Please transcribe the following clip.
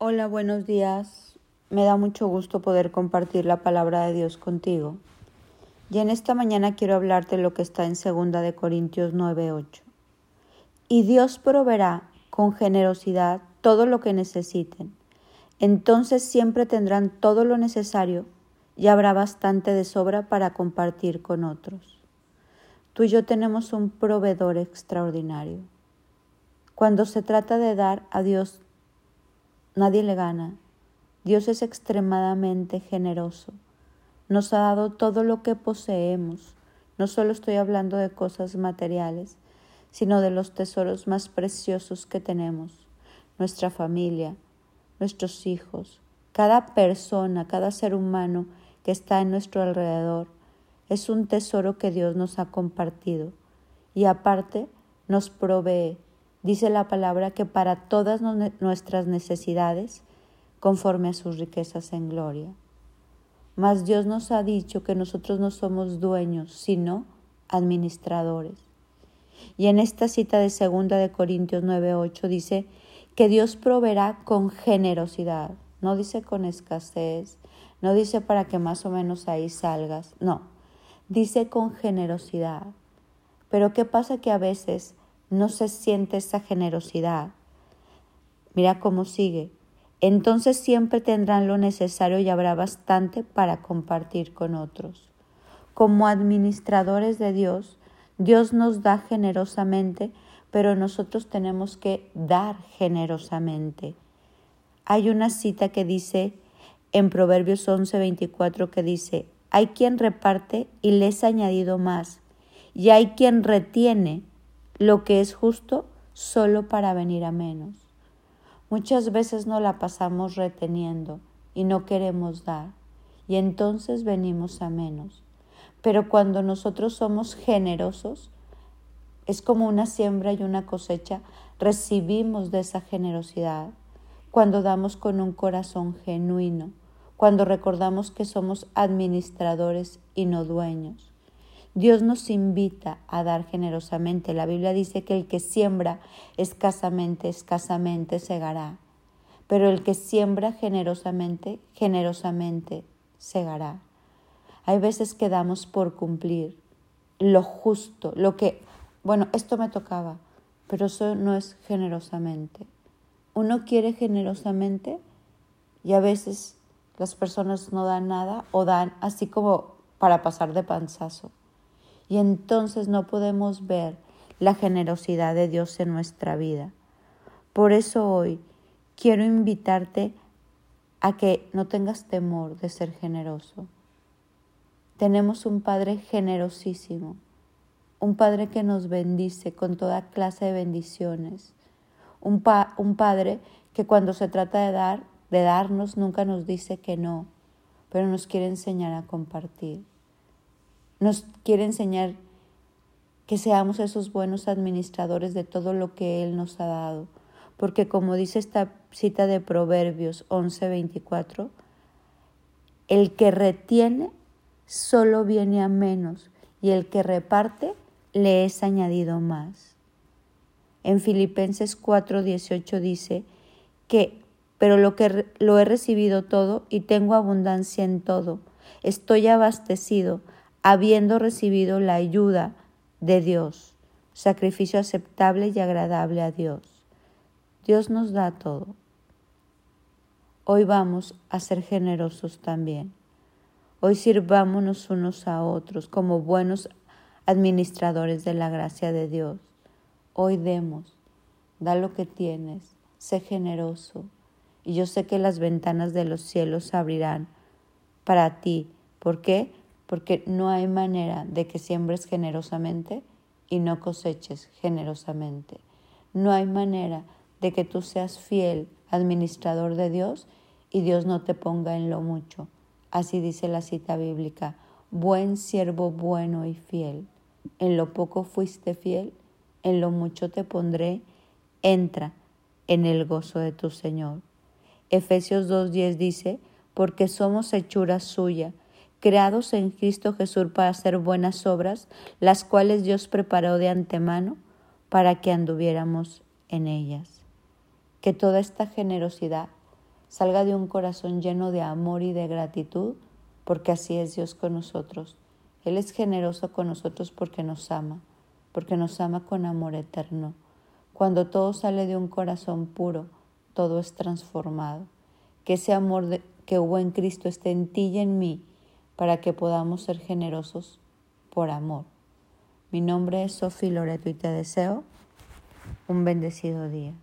Hola, buenos días. Me da mucho gusto poder compartir la palabra de Dios contigo. Y en esta mañana quiero hablarte lo que está en 2 de Corintios 9:8. Y Dios proveerá con generosidad todo lo que necesiten. Entonces siempre tendrán todo lo necesario y habrá bastante de sobra para compartir con otros. Tú y yo tenemos un proveedor extraordinario. Cuando se trata de dar a Dios, nadie le gana. Dios es extremadamente generoso. Nos ha dado todo lo que poseemos. No solo estoy hablando de cosas materiales, sino de los tesoros más preciosos que tenemos, nuestra familia, nuestros hijos, cada persona, cada ser humano que está en nuestro alrededor. Es un tesoro que Dios nos ha compartido y aparte nos provee Dice la palabra que para todas nuestras necesidades, conforme a sus riquezas en gloria. Mas Dios nos ha dicho que nosotros no somos dueños, sino administradores. Y en esta cita de segunda de Corintios 9:8 dice que Dios proveerá con generosidad, no dice con escasez, no dice para que más o menos ahí salgas, no, dice con generosidad. Pero ¿qué pasa que a veces no se siente esa generosidad. Mira cómo sigue. Entonces siempre tendrán lo necesario y habrá bastante para compartir con otros. Como administradores de Dios, Dios nos da generosamente, pero nosotros tenemos que dar generosamente. Hay una cita que dice en Proverbios 11:24 que dice, hay quien reparte y les ha añadido más, y hay quien retiene lo que es justo solo para venir a menos. Muchas veces no la pasamos reteniendo y no queremos dar, y entonces venimos a menos. Pero cuando nosotros somos generosos, es como una siembra y una cosecha, recibimos de esa generosidad. Cuando damos con un corazón genuino, cuando recordamos que somos administradores y no dueños. Dios nos invita a dar generosamente. La Biblia dice que el que siembra escasamente, escasamente segará. Pero el que siembra generosamente, generosamente segará. Hay veces que damos por cumplir lo justo, lo que, bueno, esto me tocaba, pero eso no es generosamente. Uno quiere generosamente y a veces las personas no dan nada o dan así como para pasar de panzazo y entonces no podemos ver la generosidad de Dios en nuestra vida. Por eso hoy quiero invitarte a que no tengas temor de ser generoso. Tenemos un Padre generosísimo, un Padre que nos bendice con toda clase de bendiciones, un, Padre que cuando se trata de dar, de darnos, nunca nos dice que no, pero nos quiere enseñar a compartir nos quiere enseñar que seamos esos buenos administradores de todo lo que Él nos ha dado. Porque como dice esta cita de Proverbios 11:24, el que retiene solo viene a menos y el que reparte le es añadido más. En Filipenses 4:18 dice que, pero lo que lo he recibido todo y tengo abundancia en todo, estoy abastecido, habiendo recibido la ayuda de Dios, sacrificio aceptable y agradable a Dios. Dios nos da todo. Hoy vamos a ser generosos también. Hoy sirvámonos unos a otros como buenos administradores de la gracia de Dios. Hoy demos, da lo que tienes, sé generoso. Y yo sé que las ventanas de los cielos se abrirán para ti. ¿Por qué? Porque no hay manera de que siembres generosamente y no coseches generosamente. No hay manera de que tú seas fiel administrador de Dios y Dios no te ponga en lo mucho. Así dice la cita bíblica, buen siervo bueno y fiel. En lo poco fuiste fiel, en lo mucho te pondré, entra en el gozo de tu Señor. Efesios 2.10 dice, porque somos hechura suya, creados en Cristo Jesús para hacer buenas obras, las cuales Dios preparó de antemano para que anduviéramos en ellas. Que toda esta generosidad salga de un corazón lleno de amor y de gratitud, porque así es Dios con nosotros. Él es generoso con nosotros porque nos ama, porque nos ama con amor eterno. Cuando todo sale de un corazón puro, todo es transformado. Que ese amor que hubo en Cristo esté en ti y en mí para que podamos ser generosos por amor. Mi nombre es Sofi Loreto y te deseo un bendecido día.